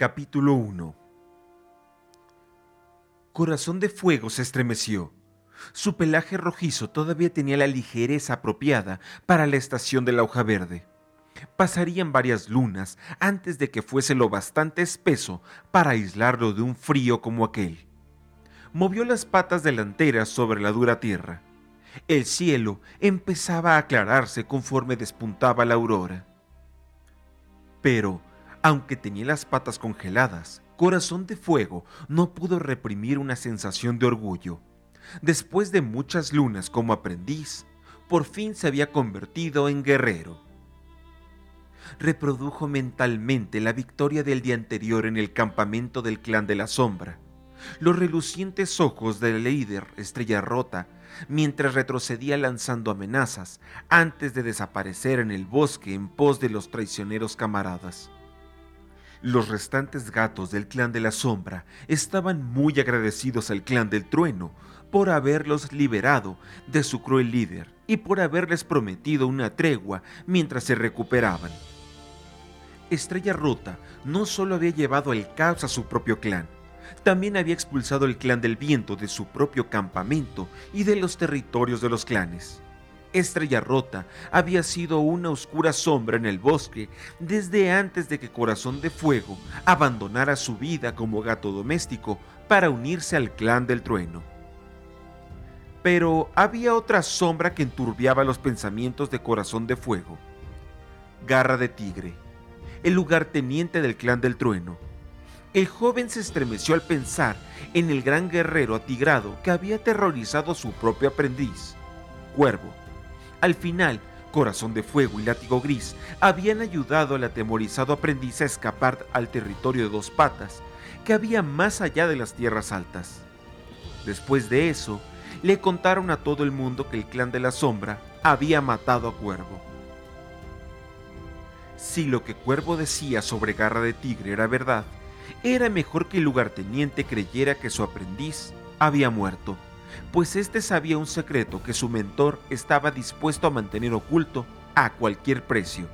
Capítulo 1 Corazón de Fuego se estremeció. Su pelaje rojizo todavía tenía la ligereza apropiada para la estación de la hoja verde. Pasarían varias lunas antes de que fuese lo bastante espeso para aislarlo de un frío como aquel. Movió las patas delanteras sobre la dura tierra. El cielo empezaba a aclararse conforme despuntaba la aurora. Pero, aunque tenía las patas congeladas, Corazón de Fuego no pudo reprimir una sensación de orgullo. Después de muchas lunas como aprendiz, por fin se había convertido en guerrero. Reprodujo mentalmente la victoria del día anterior en el campamento del clan de la sombra. Los relucientes ojos del líder Estrella Rota mientras retrocedía lanzando amenazas antes de desaparecer en el bosque en pos de los traicioneros camaradas. Los restantes gatos del clan de la sombra estaban muy agradecidos al clan del trueno por haberlos liberado de su cruel líder y por haberles prometido una tregua mientras se recuperaban. Estrella Rota no solo había llevado el caos a su propio clan, también había expulsado el clan del viento de su propio campamento y de los territorios de los clanes. Estrella Rota había sido una oscura sombra en el bosque desde antes de que Corazón de Fuego abandonara su vida como gato doméstico para unirse al clan del trueno. Pero había otra sombra que enturbiaba los pensamientos de Corazón de Fuego. Garra de Tigre, el lugarteniente del clan del trueno. El joven se estremeció al pensar en el gran guerrero atigrado que había aterrorizado a su propio aprendiz, Cuervo al final, Corazón de Fuego y Látigo Gris habían ayudado al atemorizado aprendiz a escapar al territorio de dos patas que había más allá de las tierras altas. Después de eso, le contaron a todo el mundo que el clan de la sombra había matado a Cuervo. Si lo que Cuervo decía sobre Garra de Tigre era verdad, era mejor que el lugarteniente creyera que su aprendiz había muerto pues éste sabía un secreto que su mentor estaba dispuesto a mantener oculto a cualquier precio.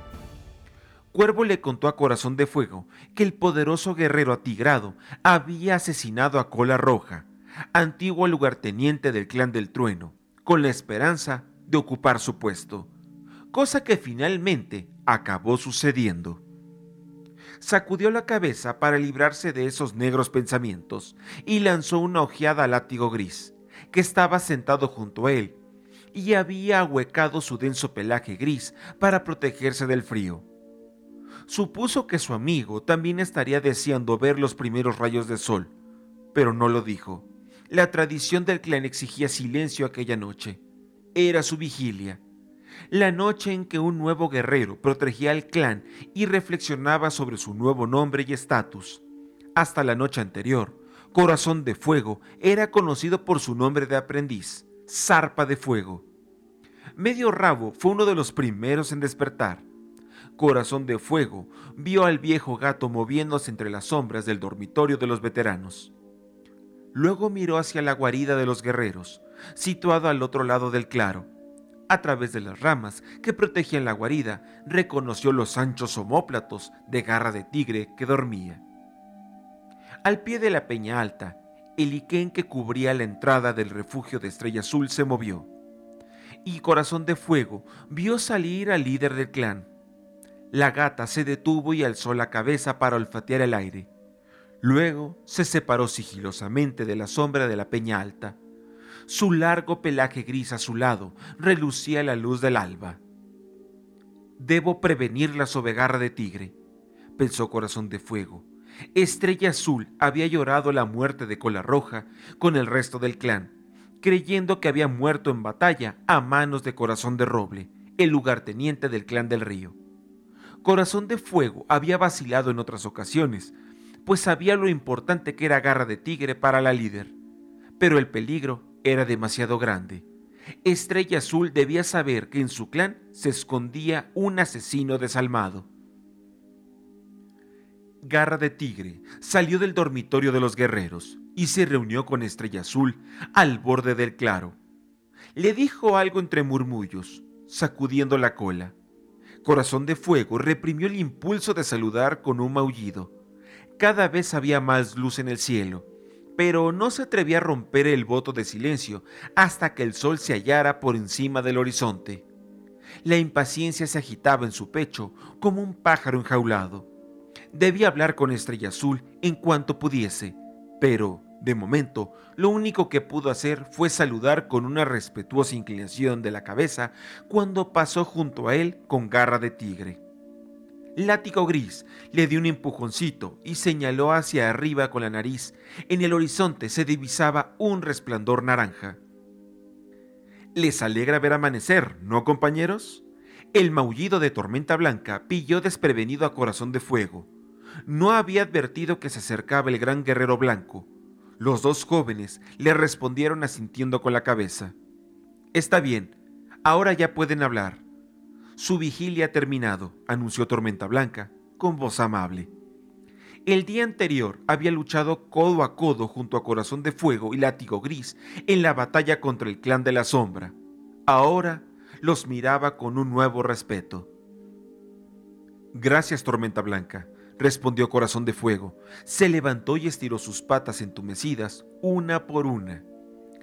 Cuervo le contó a Corazón de Fuego que el poderoso guerrero atigrado había asesinado a Cola Roja, antiguo lugarteniente del clan del trueno, con la esperanza de ocupar su puesto, cosa que finalmente acabó sucediendo. Sacudió la cabeza para librarse de esos negros pensamientos y lanzó una ojeada al látigo gris, que estaba sentado junto a él y había ahuecado su denso pelaje gris para protegerse del frío. Supuso que su amigo también estaría deseando ver los primeros rayos de sol, pero no lo dijo. La tradición del clan exigía silencio aquella noche. Era su vigilia. La noche en que un nuevo guerrero protegía al clan y reflexionaba sobre su nuevo nombre y estatus. Hasta la noche anterior, Corazón de Fuego era conocido por su nombre de aprendiz, Zarpa de Fuego. Medio Rabo fue uno de los primeros en despertar. Corazón de Fuego vio al viejo gato moviéndose entre las sombras del dormitorio de los veteranos. Luego miró hacia la guarida de los guerreros, situado al otro lado del claro. A través de las ramas que protegían la guarida, reconoció los anchos omóplatos de garra de tigre que dormía. Al pie de la peña alta, el liquen que cubría la entrada del refugio de Estrella Azul se movió, y Corazón de Fuego vio salir al líder del clan. La gata se detuvo y alzó la cabeza para olfatear el aire. Luego se separó sigilosamente de la sombra de la peña alta. Su largo pelaje gris a su lado relucía la luz del alba. Debo prevenir la sobegarra de tigre, pensó Corazón de Fuego Estrella Azul había llorado la muerte de Cola Roja con el resto del clan, creyendo que había muerto en batalla a manos de Corazón de Roble, el lugarteniente del clan del río. Corazón de Fuego había vacilado en otras ocasiones, pues sabía lo importante que era Garra de Tigre para la líder, pero el peligro era demasiado grande. Estrella Azul debía saber que en su clan se escondía un asesino desalmado. Garra de Tigre salió del dormitorio de los guerreros y se reunió con Estrella Azul al borde del claro. Le dijo algo entre murmullos, sacudiendo la cola. Corazón de Fuego reprimió el impulso de saludar con un maullido. Cada vez había más luz en el cielo, pero no se atrevía a romper el voto de silencio hasta que el sol se hallara por encima del horizonte. La impaciencia se agitaba en su pecho como un pájaro enjaulado. Debía hablar con Estrella Azul en cuanto pudiese, pero, de momento, lo único que pudo hacer fue saludar con una respetuosa inclinación de la cabeza cuando pasó junto a él con garra de tigre. Látigo Gris le dio un empujoncito y señaló hacia arriba con la nariz. En el horizonte se divisaba un resplandor naranja. Les alegra ver amanecer, ¿no, compañeros? El maullido de Tormenta Blanca pilló desprevenido a Corazón de Fuego. No había advertido que se acercaba el gran guerrero blanco. Los dos jóvenes le respondieron asintiendo con la cabeza. Está bien, ahora ya pueden hablar. Su vigilia ha terminado, anunció Tormenta Blanca, con voz amable. El día anterior había luchado codo a codo junto a Corazón de Fuego y Látigo Gris en la batalla contra el clan de la sombra. Ahora los miraba con un nuevo respeto. Gracias, Tormenta Blanca, respondió Corazón de Fuego. Se levantó y estiró sus patas entumecidas, una por una.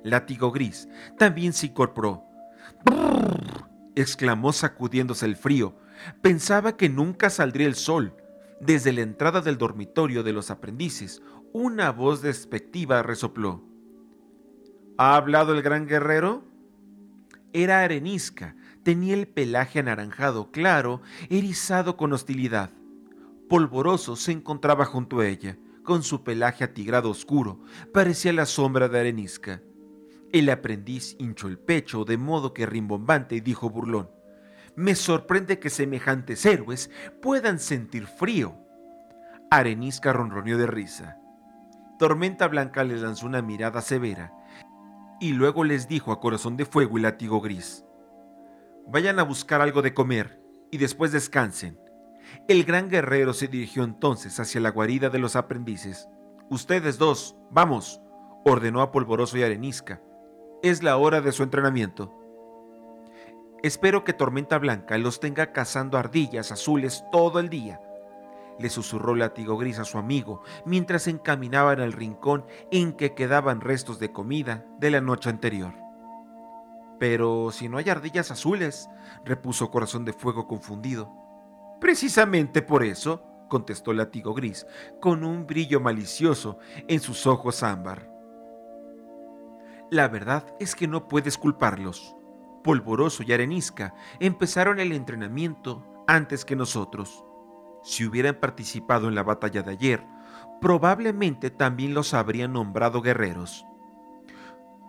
Látigo Gris también se incorporó exclamó sacudiéndose el frío. Pensaba que nunca saldría el sol. Desde la entrada del dormitorio de los aprendices, una voz despectiva resopló. ¿Ha hablado el gran guerrero? Era arenisca, tenía el pelaje anaranjado claro, erizado con hostilidad. Polvoroso se encontraba junto a ella, con su pelaje atigrado oscuro, parecía la sombra de arenisca. El aprendiz hinchó el pecho de modo que rimbombante dijo burlón, me sorprende que semejantes héroes puedan sentir frío. Arenisca ronroneó de risa. Tormenta Blanca les lanzó una mirada severa y luego les dijo a corazón de fuego y látigo gris, vayan a buscar algo de comer y después descansen. El gran guerrero se dirigió entonces hacia la guarida de los aprendices. Ustedes dos, vamos, ordenó a Polvoroso y Arenisca es la hora de su entrenamiento. Espero que Tormenta Blanca los tenga cazando ardillas azules todo el día, le susurró Látigo Gris a su amigo mientras encaminaban al rincón en que quedaban restos de comida de la noche anterior. Pero si no hay ardillas azules, repuso Corazón de Fuego confundido. Precisamente por eso, contestó Látigo Gris, con un brillo malicioso en sus ojos ámbar. La verdad es que no puedes culparlos. Polvoroso y Arenisca empezaron el entrenamiento antes que nosotros. Si hubieran participado en la batalla de ayer, probablemente también los habrían nombrado guerreros.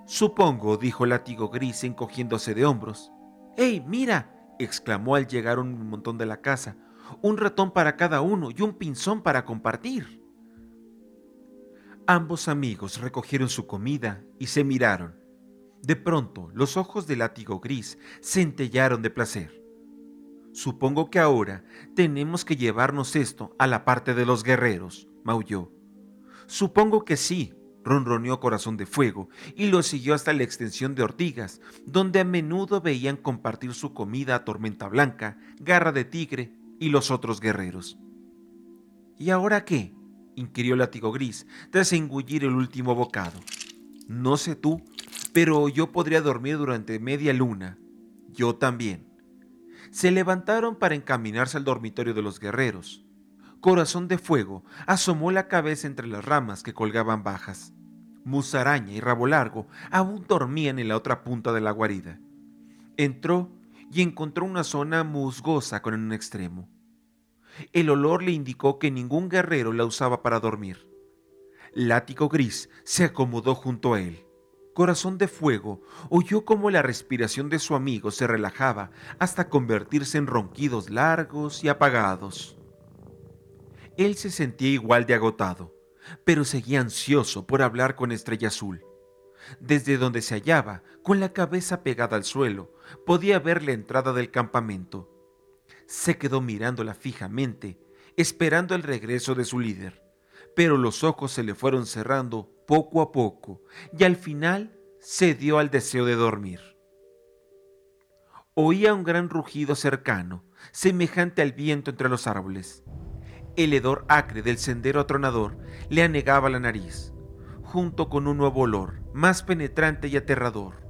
Supongo, dijo Látigo Gris encogiéndose de hombros. ¡Ey, mira! exclamó al llegar un montón de la casa. Un ratón para cada uno y un pinzón para compartir. Ambos amigos recogieron su comida y se miraron. De pronto, los ojos del látigo gris centellaron de placer. Supongo que ahora tenemos que llevarnos esto a la parte de los guerreros, maulló. Supongo que sí, ronroneó Corazón de Fuego y lo siguió hasta la extensión de ortigas, donde a menudo veían compartir su comida a Tormenta Blanca, Garra de Tigre y los otros guerreros. ¿Y ahora qué? inquirió Látigo Gris tras engullir el último bocado. No sé tú, pero yo podría dormir durante media luna. Yo también. Se levantaron para encaminarse al dormitorio de los guerreros. Corazón de Fuego asomó la cabeza entre las ramas que colgaban bajas. Musaraña y Rabo Largo aún dormían en la otra punta de la guarida. Entró y encontró una zona musgosa con un extremo. El olor le indicó que ningún guerrero la usaba para dormir. Látigo gris se acomodó junto a él. Corazón de fuego oyó cómo la respiración de su amigo se relajaba hasta convertirse en ronquidos largos y apagados. Él se sentía igual de agotado, pero seguía ansioso por hablar con Estrella Azul. Desde donde se hallaba, con la cabeza pegada al suelo, podía ver la entrada del campamento se quedó mirándola fijamente, esperando el regreso de su líder, pero los ojos se le fueron cerrando poco a poco y al final cedió al deseo de dormir. Oía un gran rugido cercano, semejante al viento entre los árboles. El hedor acre del sendero atronador le anegaba la nariz, junto con un nuevo olor, más penetrante y aterrador.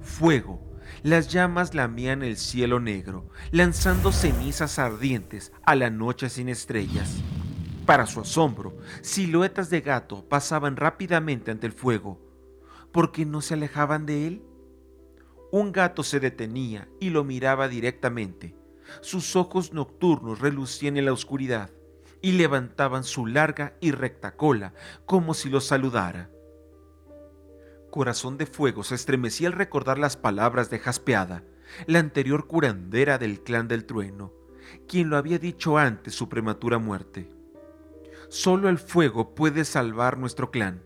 Fuego. Las llamas lamían el cielo negro, lanzando cenizas ardientes a la noche sin estrellas. Para su asombro, siluetas de gato pasaban rápidamente ante el fuego. ¿Por qué no se alejaban de él? Un gato se detenía y lo miraba directamente. Sus ojos nocturnos relucían en la oscuridad y levantaban su larga y recta cola como si lo saludara. Corazón de Fuego se estremecía al recordar las palabras de Jaspeada, la anterior curandera del clan del trueno, quien lo había dicho antes su prematura muerte. Solo el fuego puede salvar nuestro clan.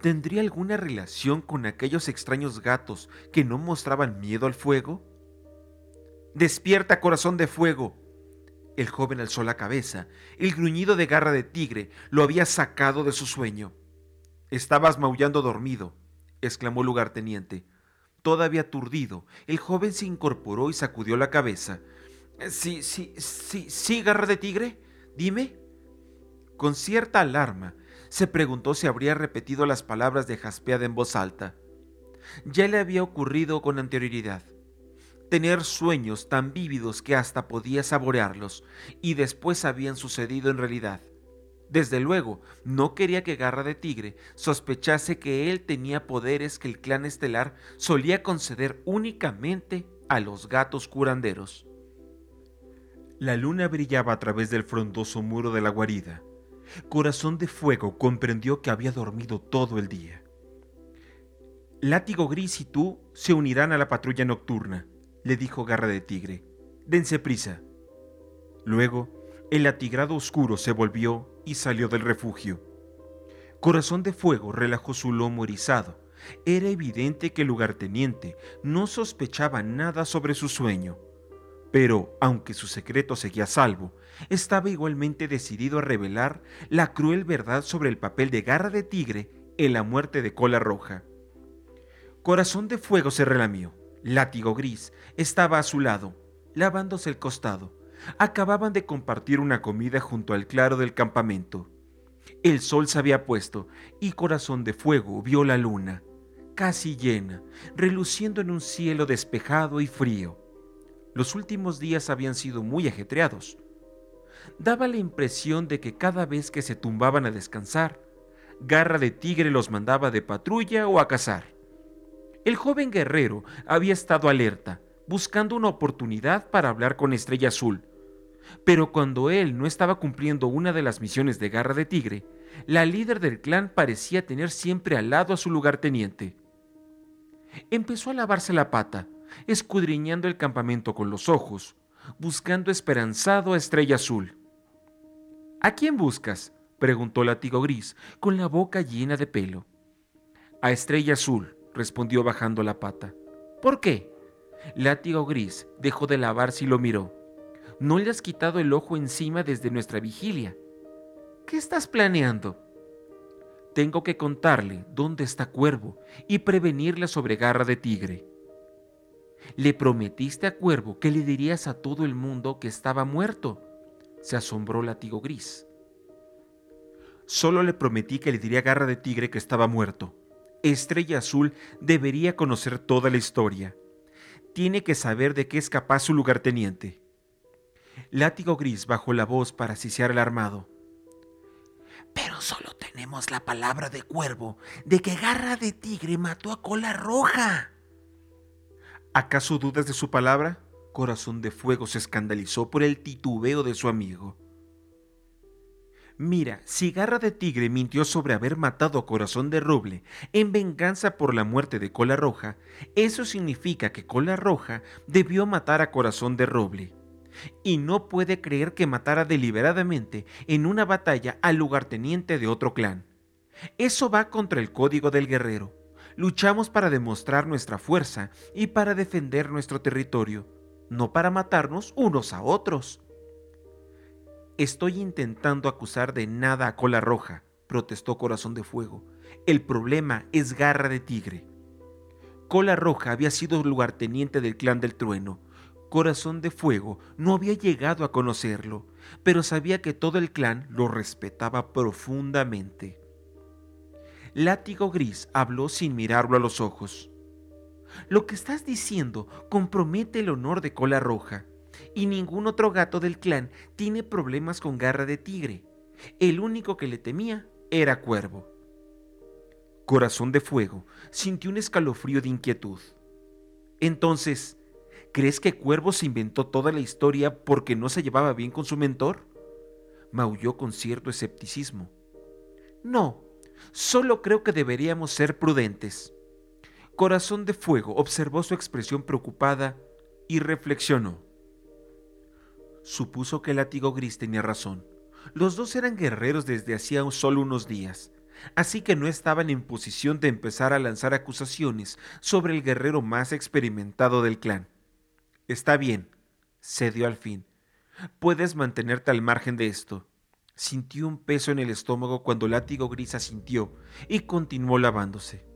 ¿Tendría alguna relación con aquellos extraños gatos que no mostraban miedo al fuego? Despierta, corazón de fuego. El joven alzó la cabeza. El gruñido de garra de tigre lo había sacado de su sueño. Estabas maullando dormido, exclamó el lugarteniente. Todavía aturdido, el joven se incorporó y sacudió la cabeza. Sí, sí, sí, sí, garra de tigre. Dime. Con cierta alarma, se preguntó si habría repetido las palabras de Jaspeada en voz alta. Ya le había ocurrido con anterioridad. Tener sueños tan vívidos que hasta podía saborearlos, y después habían sucedido en realidad. Desde luego, no quería que Garra de Tigre sospechase que él tenía poderes que el clan estelar solía conceder únicamente a los gatos curanderos. La luna brillaba a través del frondoso muro de la guarida, Corazón de Fuego comprendió que había dormido todo el día. Látigo Gris y tú se unirán a la patrulla nocturna, le dijo Garra de Tigre. Dense prisa. Luego, el atigrado oscuro se volvió y salió del refugio. Corazón de Fuego relajó su lomo erizado. Era evidente que el lugarteniente no sospechaba nada sobre su sueño. Pero, aunque su secreto seguía salvo, estaba igualmente decidido a revelar la cruel verdad sobre el papel de garra de tigre en la muerte de cola roja. Corazón de fuego se relamió. Látigo gris estaba a su lado, lavándose el costado. Acababan de compartir una comida junto al claro del campamento. El sol se había puesto y Corazón de Fuego vio la luna, casi llena, reluciendo en un cielo despejado y frío. Los últimos días habían sido muy ajetreados. Daba la impresión de que cada vez que se tumbaban a descansar, Garra de Tigre los mandaba de patrulla o a cazar. El joven guerrero había estado alerta, buscando una oportunidad para hablar con Estrella Azul. Pero cuando él no estaba cumpliendo una de las misiones de Garra de Tigre, la líder del clan parecía tener siempre al lado a su lugarteniente. Empezó a lavarse la pata, escudriñando el campamento con los ojos, buscando esperanzado a Estrella Azul. ¿A quién buscas? preguntó Látigo Gris, con la boca llena de pelo. A Estrella Azul, respondió bajando la pata. ¿Por qué? Látigo Gris dejó de lavarse y lo miró. No le has quitado el ojo encima desde nuestra vigilia. ¿Qué estás planeando? Tengo que contarle dónde está Cuervo y prevenirle sobre garra de tigre. Le prometiste a Cuervo que le dirías a todo el mundo que estaba muerto. Se asombró Látigo Gris. Solo le prometí que le diría a Garra de Tigre que estaba muerto. Estrella Azul debería conocer toda la historia. Tiene que saber de qué es capaz su lugarteniente. Látigo Gris bajó la voz para sisear el armado. Pero solo tenemos la palabra de Cuervo de que Garra de Tigre mató a Cola Roja. ¿Acaso dudas de su palabra? Corazón de Fuego se escandalizó por el titubeo de su amigo. Mira, si Garra de Tigre mintió sobre haber matado a Corazón de Roble en venganza por la muerte de Cola Roja, eso significa que Cola Roja debió matar a Corazón de Roble. Y no puede creer que matara deliberadamente en una batalla al lugarteniente de otro clan. Eso va contra el código del guerrero luchamos para demostrar nuestra fuerza y para defender nuestro territorio, no para matarnos unos a otros. Estoy intentando acusar de nada a Cola Roja, protestó Corazón de Fuego. El problema es Garra de Tigre. Cola Roja había sido lugarteniente del clan del trueno. Corazón de Fuego no había llegado a conocerlo, pero sabía que todo el clan lo respetaba profundamente. Látigo Gris habló sin mirarlo a los ojos. Lo que estás diciendo compromete el honor de Cola Roja, y ningún otro gato del clan tiene problemas con garra de tigre. El único que le temía era Cuervo. Corazón de Fuego sintió un escalofrío de inquietud. Entonces, ¿crees que Cuervo se inventó toda la historia porque no se llevaba bien con su mentor? Maulló con cierto escepticismo. No, solo creo que deberíamos ser prudentes. Corazón de Fuego observó su expresión preocupada y reflexionó. Supuso que el látigo gris tenía razón. Los dos eran guerreros desde hacía solo unos días, así que no estaban en posición de empezar a lanzar acusaciones sobre el guerrero más experimentado del clan. Está bien, cedió al fin. Puedes mantenerte al margen de esto. Sintió un peso en el estómago cuando el látigo gris asintió y continuó lavándose.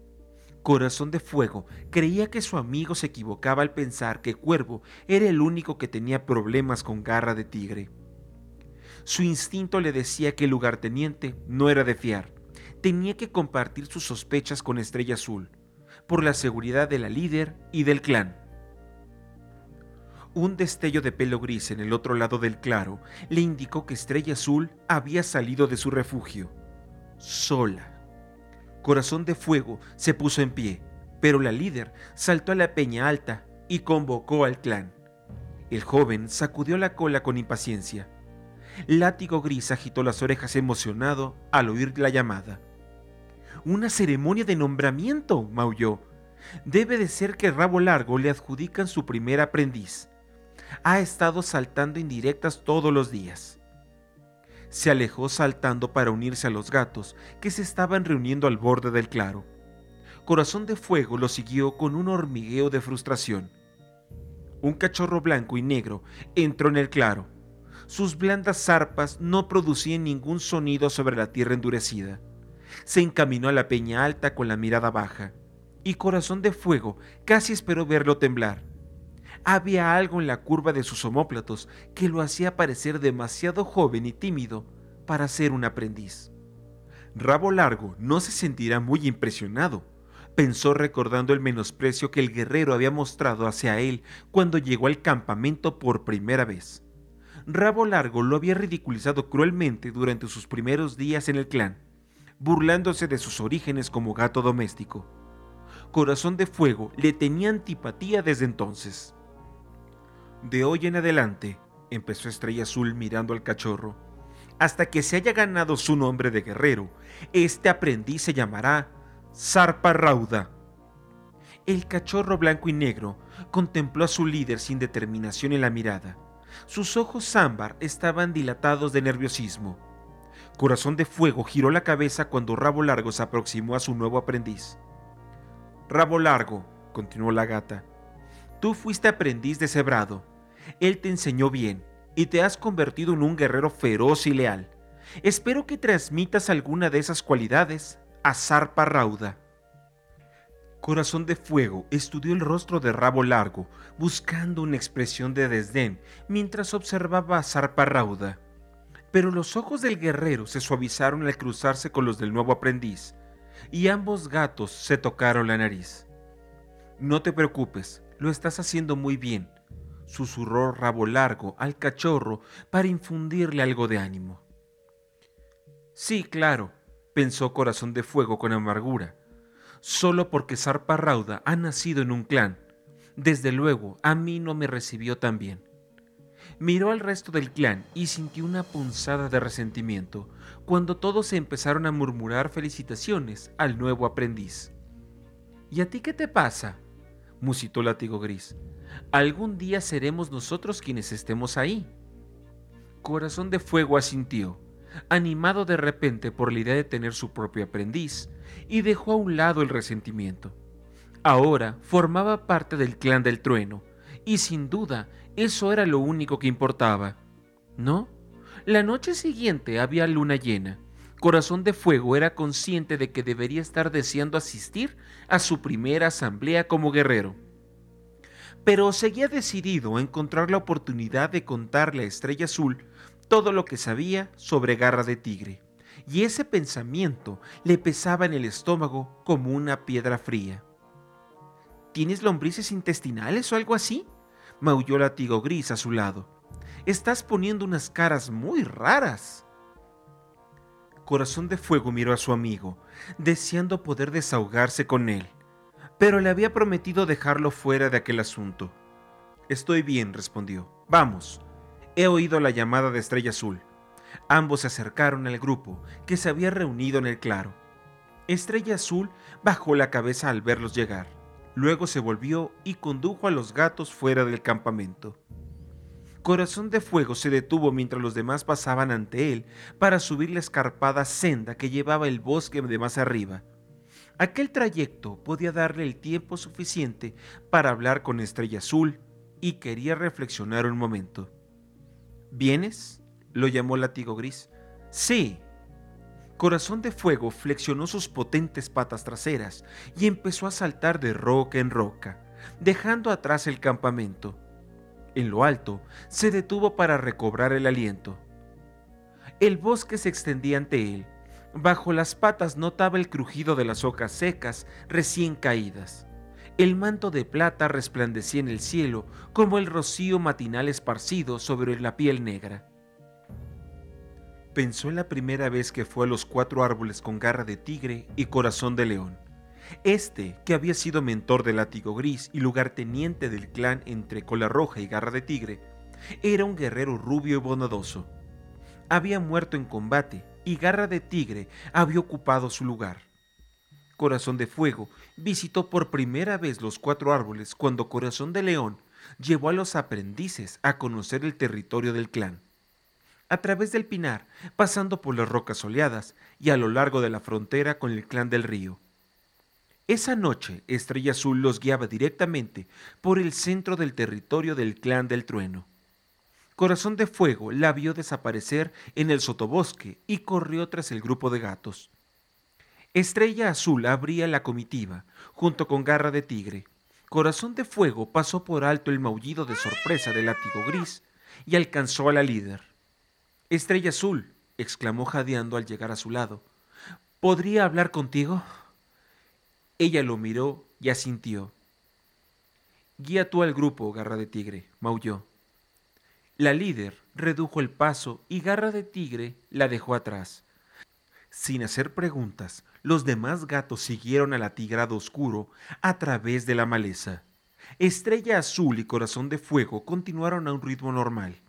Corazón de Fuego creía que su amigo se equivocaba al pensar que Cuervo era el único que tenía problemas con garra de tigre. Su instinto le decía que el lugarteniente no era de fiar. Tenía que compartir sus sospechas con Estrella Azul, por la seguridad de la líder y del clan. Un destello de pelo gris en el otro lado del claro le indicó que Estrella Azul había salido de su refugio, sola. Corazón de Fuego se puso en pie, pero la líder saltó a la peña alta y convocó al clan. El joven sacudió la cola con impaciencia. Látigo Gris agitó las orejas emocionado al oír la llamada. Una ceremonia de nombramiento, maulló. Debe de ser que Rabo Largo le adjudican su primer aprendiz. Ha estado saltando indirectas todos los días se alejó saltando para unirse a los gatos que se estaban reuniendo al borde del claro. Corazón de Fuego lo siguió con un hormigueo de frustración. Un cachorro blanco y negro entró en el claro. Sus blandas zarpas no producían ningún sonido sobre la tierra endurecida. Se encaminó a la peña alta con la mirada baja, y Corazón de Fuego casi esperó verlo temblar había algo en la curva de sus omóplatos que lo hacía parecer demasiado joven y tímido para ser un aprendiz. Rabo Largo no se sentirá muy impresionado, pensó recordando el menosprecio que el guerrero había mostrado hacia él cuando llegó al campamento por primera vez. Rabo Largo lo había ridiculizado cruelmente durante sus primeros días en el clan, burlándose de sus orígenes como gato doméstico. Corazón de Fuego le tenía antipatía desde entonces. De hoy en adelante, empezó Estrella Azul mirando al cachorro, hasta que se haya ganado su nombre de guerrero, este aprendiz se llamará Zarpa Rauda. El cachorro blanco y negro contempló a su líder sin determinación en la mirada. Sus ojos ámbar estaban dilatados de nerviosismo. Corazón de Fuego giró la cabeza cuando Rabo Largo se aproximó a su nuevo aprendiz. Rabo Largo, continuó la gata, tú fuiste aprendiz de Cebrado él te enseñó bien y te has convertido en un guerrero feroz y leal. Espero que transmitas alguna de esas cualidades a Zarpa Rauda. Corazón de Fuego estudió el rostro de Rabo Largo, buscando una expresión de desdén mientras observaba a Zarpa Rauda. Pero los ojos del guerrero se suavizaron al cruzarse con los del nuevo aprendiz, y ambos gatos se tocaron la nariz. No te preocupes, lo estás haciendo muy bien, susurró Rabo Largo al cachorro para infundirle algo de ánimo. Sí, claro, pensó Corazón de Fuego con amargura, solo porque Zarpa Rauda ha nacido en un clan. Desde luego, a mí no me recibió tan bien. Miró al resto del clan y sintió una punzada de resentimiento cuando todos empezaron a murmurar felicitaciones al nuevo aprendiz. ¿Y a ti qué te pasa? Musitó Látigo Gris. Algún día seremos nosotros quienes estemos ahí. Corazón de Fuego asintió, animado de repente por la idea de tener su propio aprendiz, y dejó a un lado el resentimiento. Ahora formaba parte del clan del trueno, y sin duda eso era lo único que importaba. ¿No? La noche siguiente había luna llena. Corazón de Fuego era consciente de que debería estar deseando asistir a su primera asamblea como guerrero pero seguía decidido a encontrar la oportunidad de contarle a Estrella Azul todo lo que sabía sobre Garra de Tigre, y ese pensamiento le pesaba en el estómago como una piedra fría. ¿Tienes lombrices intestinales o algo así? maulló Latigo Gris a su lado. Estás poniendo unas caras muy raras. Corazón de Fuego miró a su amigo, deseando poder desahogarse con él, pero le había prometido dejarlo fuera de aquel asunto. Estoy bien, respondió. Vamos. He oído la llamada de Estrella Azul. Ambos se acercaron al grupo que se había reunido en el claro. Estrella Azul bajó la cabeza al verlos llegar. Luego se volvió y condujo a los gatos fuera del campamento. Corazón de Fuego se detuvo mientras los demás pasaban ante él para subir la escarpada senda que llevaba el bosque de más arriba. Aquel trayecto podía darle el tiempo suficiente para hablar con Estrella Azul y quería reflexionar un momento. ¿Vienes? lo llamó Latigo Gris. Sí. Corazón de Fuego flexionó sus potentes patas traseras y empezó a saltar de roca en roca, dejando atrás el campamento. En lo alto, se detuvo para recobrar el aliento. El bosque se extendía ante él. Bajo las patas notaba el crujido de las hojas secas recién caídas. El manto de plata resplandecía en el cielo como el rocío matinal esparcido sobre la piel negra. Pensó en la primera vez que fue a los cuatro árboles con garra de tigre y corazón de león. Este, que había sido mentor del látigo gris y lugarteniente del clan entre cola roja y garra de tigre, era un guerrero rubio y bondadoso. Había muerto en combate y garra de tigre había ocupado su lugar. Corazón de Fuego visitó por primera vez los cuatro árboles cuando Corazón de León llevó a los aprendices a conocer el territorio del clan a través del pinar, pasando por las rocas soleadas y a lo largo de la frontera con el clan del río. Esa noche, Estrella Azul los guiaba directamente por el centro del territorio del clan del trueno. Corazón de Fuego la vio desaparecer en el sotobosque y corrió tras el grupo de gatos. Estrella Azul abría la comitiva, junto con Garra de Tigre. Corazón de Fuego pasó por alto el maullido de sorpresa del látigo gris y alcanzó a la líder. Estrella Azul, exclamó jadeando al llegar a su lado. ¿Podría hablar contigo? Ella lo miró y asintió. Guía tú al grupo, Garra de Tigre, maulló. La líder redujo el paso y Garra de Tigre la dejó atrás. Sin hacer preguntas, los demás gatos siguieron al atigrado oscuro a través de la maleza. Estrella Azul y Corazón de Fuego continuaron a un ritmo normal.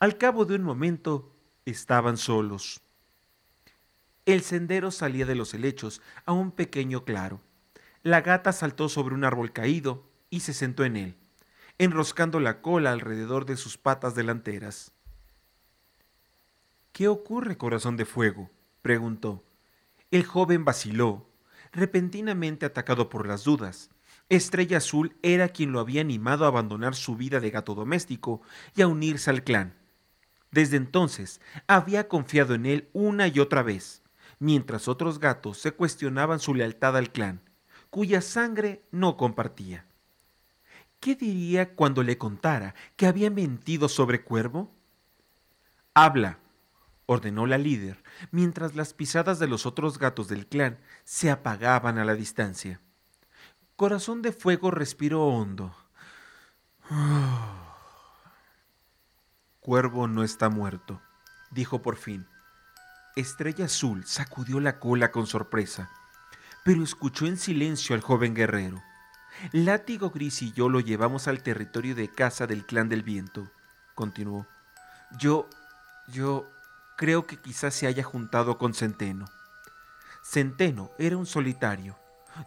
Al cabo de un momento, estaban solos. El sendero salía de los helechos a un pequeño claro. La gata saltó sobre un árbol caído y se sentó en él, enroscando la cola alrededor de sus patas delanteras. ¿Qué ocurre, corazón de fuego? preguntó. El joven vaciló, repentinamente atacado por las dudas. Estrella Azul era quien lo había animado a abandonar su vida de gato doméstico y a unirse al clan. Desde entonces había confiado en él una y otra vez, mientras otros gatos se cuestionaban su lealtad al clan, cuya sangre no compartía. ¿Qué diría cuando le contara que había mentido sobre Cuervo? Habla, ordenó la líder, mientras las pisadas de los otros gatos del clan se apagaban a la distancia. Corazón de Fuego respiró hondo. Cuervo no está muerto, dijo por fin. Estrella Azul sacudió la cola con sorpresa, pero escuchó en silencio al joven guerrero. Látigo Gris y yo lo llevamos al territorio de casa del clan del viento, continuó. Yo, yo creo que quizás se haya juntado con Centeno. Centeno era un solitario.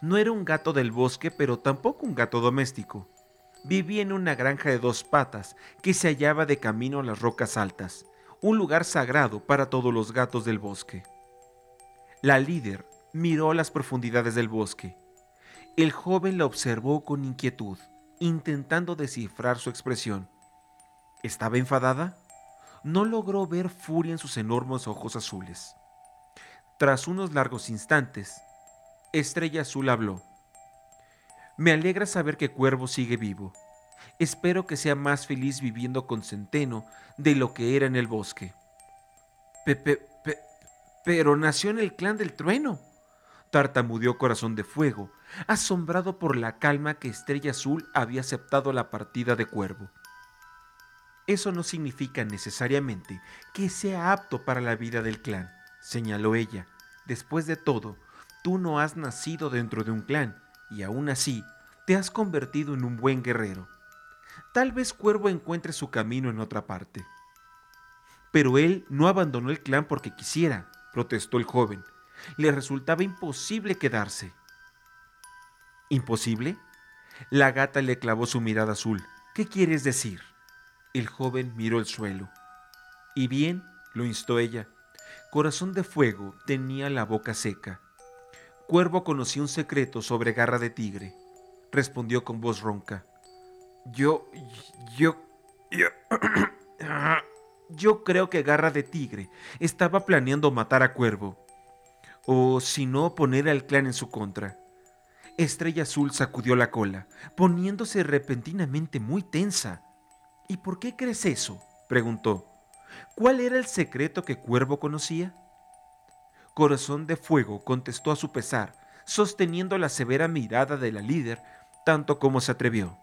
No era un gato del bosque, pero tampoco un gato doméstico vivía en una granja de dos patas que se hallaba de camino a las rocas altas, un lugar sagrado para todos los gatos del bosque. La líder miró las profundidades del bosque. El joven la observó con inquietud, intentando descifrar su expresión. ¿Estaba enfadada? No logró ver furia en sus enormes ojos azules. Tras unos largos instantes, Estrella Azul habló. Me alegra saber que Cuervo sigue vivo. Espero que sea más feliz viviendo con Centeno de lo que era en el bosque. Pepe, pero nació en el clan del trueno, tartamudeó Corazón de Fuego, asombrado por la calma que Estrella Azul había aceptado la partida de Cuervo. Eso no significa necesariamente que sea apto para la vida del clan, señaló ella. Después de todo, tú no has nacido dentro de un clan y aún así te has convertido en un buen guerrero. Tal vez Cuervo encuentre su camino en otra parte. Pero él no abandonó el clan porque quisiera, protestó el joven. Le resultaba imposible quedarse. ¿Imposible? La gata le clavó su mirada azul. ¿Qué quieres decir? El joven miró el suelo. ¿Y bien? lo instó ella. Corazón de Fuego tenía la boca seca. Cuervo conocía un secreto sobre garra de tigre. Respondió con voz ronca. Yo, yo, yo, yo creo que Garra de Tigre estaba planeando matar a Cuervo. O si no, poner al clan en su contra. Estrella Azul sacudió la cola, poniéndose repentinamente muy tensa. ¿Y por qué crees eso? preguntó. ¿Cuál era el secreto que Cuervo conocía? Corazón de Fuego contestó a su pesar, sosteniendo la severa mirada de la líder tanto como se atrevió.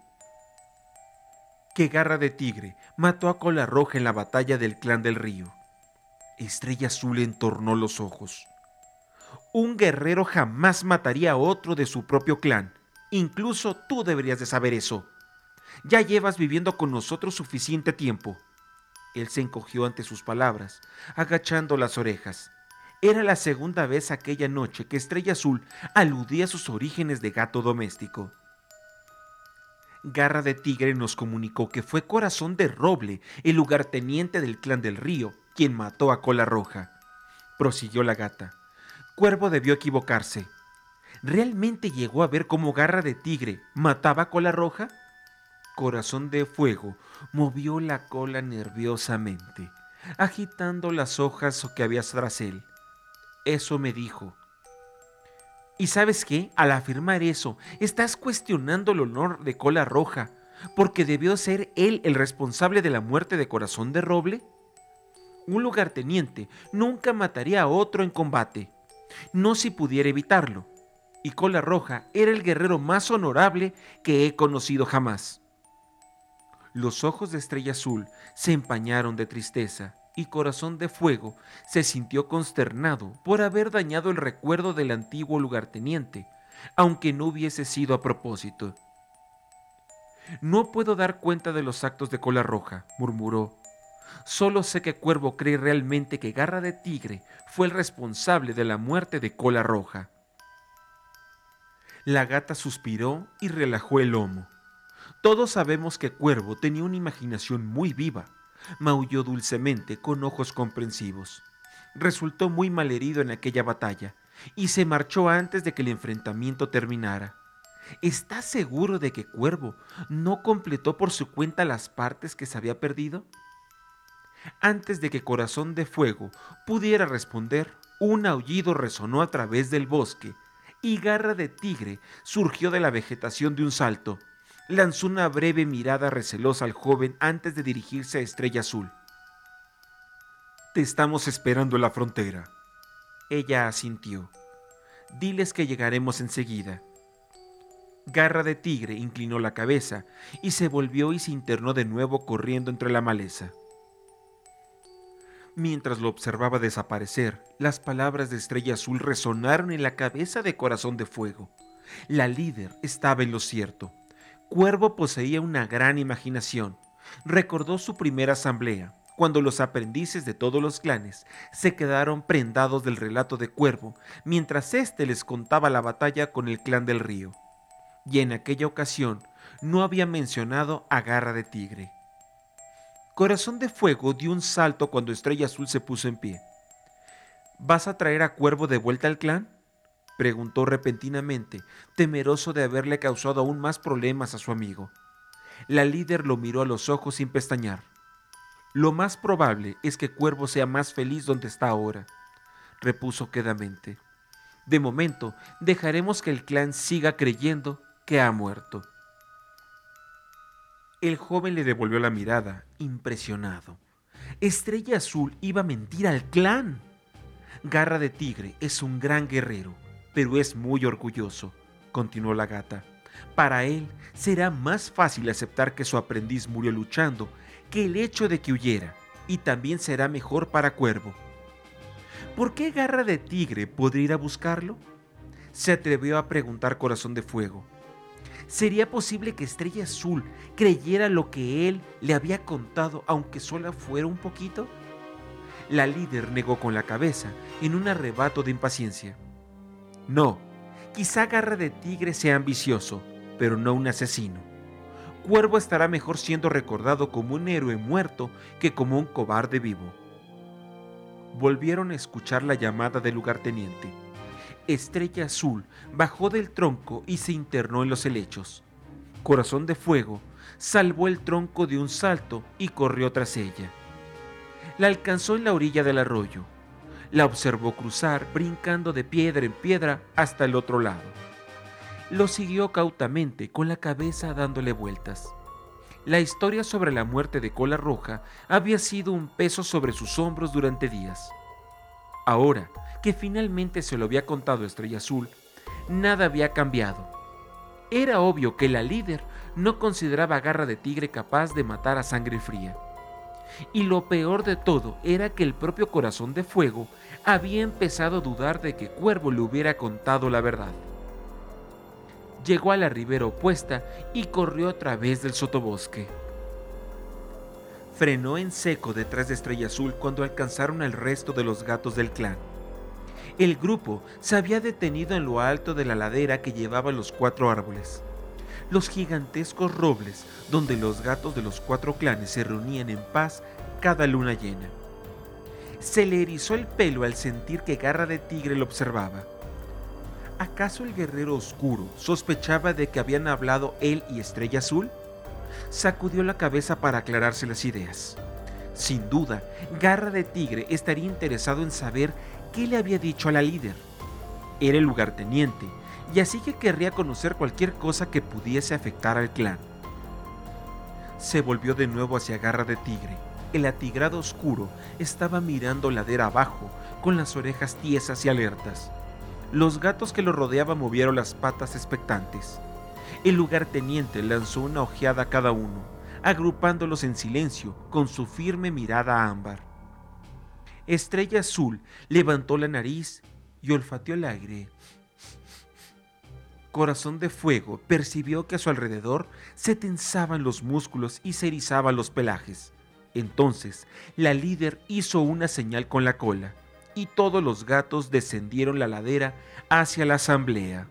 Que Garra de Tigre mató a Cola Roja en la batalla del clan del río. Estrella Azul entornó los ojos. Un guerrero jamás mataría a otro de su propio clan. Incluso tú deberías de saber eso. Ya llevas viviendo con nosotros suficiente tiempo. Él se encogió ante sus palabras, agachando las orejas. Era la segunda vez aquella noche que Estrella Azul aludía a sus orígenes de gato doméstico. Garra de Tigre nos comunicó que fue Corazón de Roble, el lugarteniente del clan del río, quien mató a Cola Roja. Prosiguió la gata. Cuervo debió equivocarse. ¿Realmente llegó a ver cómo Garra de Tigre mataba Cola Roja? Corazón de Fuego movió la cola nerviosamente, agitando las hojas que había tras él. Eso me dijo. ¿Y sabes qué? Al afirmar eso, estás cuestionando el honor de Cola Roja, porque debió ser él el responsable de la muerte de Corazón de Roble. Un lugarteniente nunca mataría a otro en combate, no si pudiera evitarlo. Y Cola Roja era el guerrero más honorable que he conocido jamás. Los ojos de Estrella Azul se empañaron de tristeza y Corazón de Fuego se sintió consternado por haber dañado el recuerdo del antiguo lugarteniente, aunque no hubiese sido a propósito. No puedo dar cuenta de los actos de Cola Roja, murmuró. Solo sé que Cuervo cree realmente que Garra de Tigre fue el responsable de la muerte de Cola Roja. La gata suspiró y relajó el lomo. Todos sabemos que Cuervo tenía una imaginación muy viva. Maulló dulcemente con ojos comprensivos. Resultó muy malherido en aquella batalla y se marchó antes de que el enfrentamiento terminara. ¿Estás seguro de que Cuervo no completó por su cuenta las partes que se había perdido? Antes de que Corazón de Fuego pudiera responder, un aullido resonó a través del bosque y Garra de Tigre surgió de la vegetación de un salto lanzó una breve mirada recelosa al joven antes de dirigirse a Estrella Azul. Te estamos esperando en la frontera. Ella asintió. Diles que llegaremos enseguida. Garra de Tigre inclinó la cabeza y se volvió y se internó de nuevo corriendo entre la maleza. Mientras lo observaba desaparecer, las palabras de Estrella Azul resonaron en la cabeza de Corazón de Fuego. La líder estaba en lo cierto. Cuervo poseía una gran imaginación. Recordó su primera asamblea, cuando los aprendices de todos los clanes se quedaron prendados del relato de Cuervo, mientras éste les contaba la batalla con el clan del río. Y en aquella ocasión no había mencionado a Garra de Tigre. Corazón de Fuego dio un salto cuando Estrella Azul se puso en pie. ¿Vas a traer a Cuervo de vuelta al clan? preguntó repentinamente, temeroso de haberle causado aún más problemas a su amigo. La líder lo miró a los ojos sin pestañear. Lo más probable es que Cuervo sea más feliz donde está ahora, repuso quedamente. De momento, dejaremos que el clan siga creyendo que ha muerto. El joven le devolvió la mirada, impresionado. Estrella Azul iba a mentir al clan. Garra de Tigre es un gran guerrero, pero es muy orgulloso, continuó la gata. Para él será más fácil aceptar que su aprendiz murió luchando que el hecho de que huyera, y también será mejor para Cuervo. ¿Por qué Garra de Tigre podría ir a buscarlo? Se atrevió a preguntar Corazón de Fuego. ¿Sería posible que Estrella Azul creyera lo que él le había contado aunque solo fuera un poquito? La líder negó con la cabeza en un arrebato de impaciencia. No, quizá Garra de Tigre sea ambicioso, pero no un asesino. Cuervo estará mejor siendo recordado como un héroe muerto que como un cobarde vivo. Volvieron a escuchar la llamada del lugarteniente. Estrella Azul bajó del tronco y se internó en los helechos. Corazón de Fuego salvó el tronco de un salto y corrió tras ella. La alcanzó en la orilla del arroyo. La observó cruzar, brincando de piedra en piedra hasta el otro lado. Lo siguió cautamente, con la cabeza dándole vueltas. La historia sobre la muerte de Cola Roja había sido un peso sobre sus hombros durante días. Ahora, que finalmente se lo había contado Estrella Azul, nada había cambiado. Era obvio que la líder no consideraba Garra de Tigre capaz de matar a sangre fría. Y lo peor de todo era que el propio corazón de fuego había empezado a dudar de que Cuervo le hubiera contado la verdad. Llegó a la ribera opuesta y corrió a través del sotobosque. Frenó en seco detrás de Estrella Azul cuando alcanzaron al resto de los gatos del clan. El grupo se había detenido en lo alto de la ladera que llevaba los cuatro árboles. Los gigantescos robles donde los gatos de los cuatro clanes se reunían en paz cada luna llena. Se le erizó el pelo al sentir que Garra de Tigre lo observaba. ¿Acaso el guerrero oscuro sospechaba de que habían hablado él y Estrella Azul? Sacudió la cabeza para aclararse las ideas. Sin duda, Garra de Tigre estaría interesado en saber qué le había dicho a la líder. Era el lugarteniente, y así que querría conocer cualquier cosa que pudiese afectar al clan. Se volvió de nuevo hacia Garra de Tigre. El atigrado oscuro estaba mirando ladera abajo, con las orejas tiesas y alertas. Los gatos que lo rodeaban movieron las patas expectantes. El lugarteniente lanzó una ojeada a cada uno, agrupándolos en silencio con su firme mirada ámbar. Estrella Azul levantó la nariz y olfateó el aire. Corazón de Fuego percibió que a su alrededor se tensaban los músculos y se erizaban los pelajes. Entonces, la líder hizo una señal con la cola y todos los gatos descendieron la ladera hacia la asamblea.